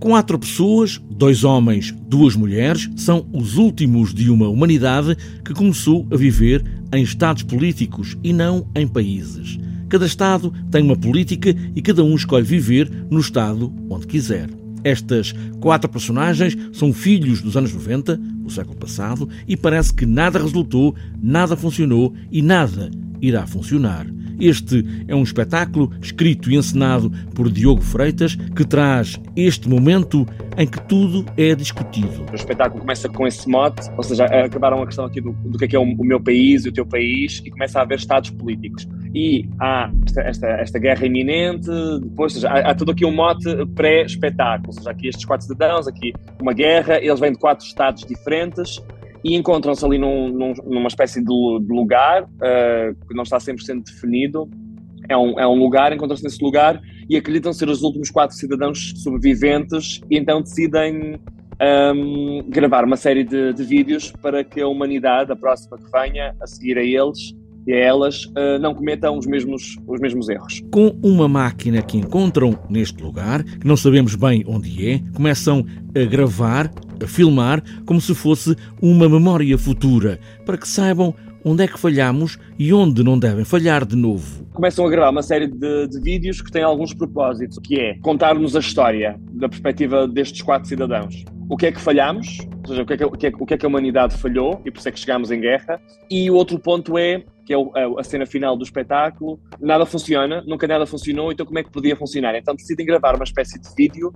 Quatro pessoas, dois homens, duas mulheres, são os últimos de uma humanidade que começou a viver em estados políticos e não em países. Cada Estado tem uma política e cada um escolhe viver no Estado onde quiser. Estas quatro personagens são filhos dos anos 90, do século passado, e parece que nada resultou, nada funcionou e nada irá funcionar. Este é um espetáculo escrito e encenado por Diogo Freitas que traz este momento em que tudo é discutido. O espetáculo começa com esse mote, ou seja, acabaram a questão aqui do, do que é, que é o, o meu país e o teu país e começa a haver estados políticos e há esta, esta, esta, guerra iminente, depois seja, há, há todo aqui um mote pré-espetáculo, ou seja, aqui estes quatro cidadãos, aqui uma guerra, eles vêm de quatro estados diferentes e encontram-se ali num, num, numa espécie de, de lugar uh, que não está 100% definido. É um, é um lugar, encontram-se nesse lugar e acreditam ser os últimos quatro cidadãos sobreviventes e então decidem um, gravar uma série de, de, vídeos para que a humanidade, a próxima que venha, a seguir a eles e a elas, uh, não cometam os mesmos, os mesmos erros. Com uma máquina que encontram neste lugar, que não sabemos bem onde é, começam a gravar a filmar como se fosse uma memória futura, para que saibam onde é que falhamos e onde não devem falhar de novo. Começam a gravar uma série de, de vídeos que têm alguns propósitos, que é contar-nos a história da perspectiva destes quatro cidadãos. O que é que falhamos, ou seja, o que é que, o que, é, o que, é que a humanidade falhou e por isso é que chegámos em guerra. E o outro ponto é, que é, é a cena final do espetáculo, nada funciona, nunca nada funcionou, então como é que podia funcionar? Então decidem gravar uma espécie de vídeo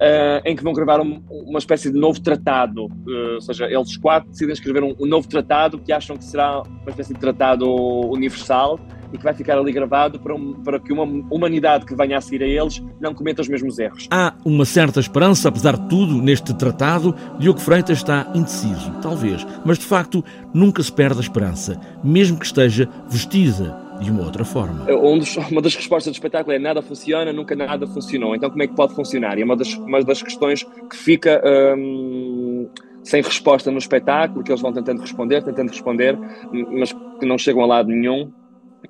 uh, em que vão gravar um, uma espécie de novo tratado, uh, ou seja, eles quatro decidem escrever um, um, novo tratado que acham que será uma espécie de tratado universal e que vai ficar ali gravado para, um, para que uma humanidade que venha a seguir a eles não cometa os mesmos erros. Há uma certa esperança, apesar de tudo, neste tratado. Diogo Freitas está indeciso, talvez, mas de facto nunca se perde a esperança, mesmo que esteja vestida de uma outra forma. É, um dos, uma das respostas do espetáculo é nada funciona, nunca nada funcionou. Então como é que pode funcionar? E é uma das, uma das questões que fica hum, sem resposta no espetáculo, que eles vão tentando responder, tentando responder, mas que não chegam a lado nenhum.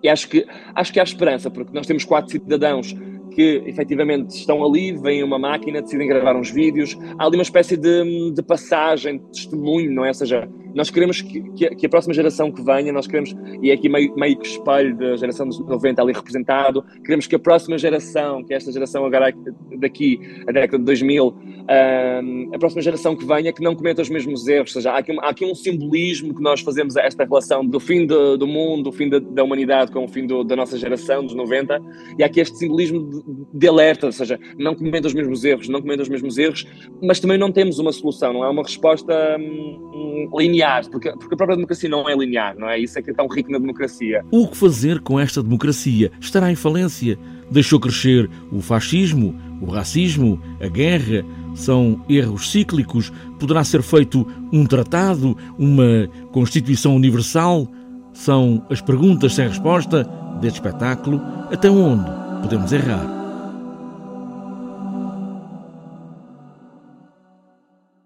E acho que, acho que há esperança, porque nós temos quatro cidadãos que efetivamente estão ali, vêm uma máquina, decidem gravar uns vídeos, há ali uma espécie de, de passagem, de testemunho, não é? Ou seja, nós queremos que, que, a próxima geração que venha, nós queremos, e é aqui meio, meio que espelho da geração dos 90 ali representado, queremos que a próxima geração, que é esta geração agora daqui, a década de 2000, um, a próxima geração que venha, que não cometa os mesmos erros, ou seja, há aqui, há aqui um simbolismo que nós fazemos a esta relação do fim do, do mundo, do fim da, da, humanidade com o fim do, da nossa geração, dos 90, e há aqui este simbolismo de, de alerta, ou seja, não cometa os mesmos erros, não cometa os mesmos erros, mas também não temos uma solução, não é uma resposta hum, linear porque, porque a própria democracia não é linear, não é? Isso é que é tão rico na democracia. O que fazer com esta democracia? Estará em falência? Deixou crescer o fascismo, o racismo, a guerra? São erros cíclicos? Poderá ser feito um tratado, uma Constituição Universal? São as perguntas sem resposta deste espetáculo. Até onde podemos errar?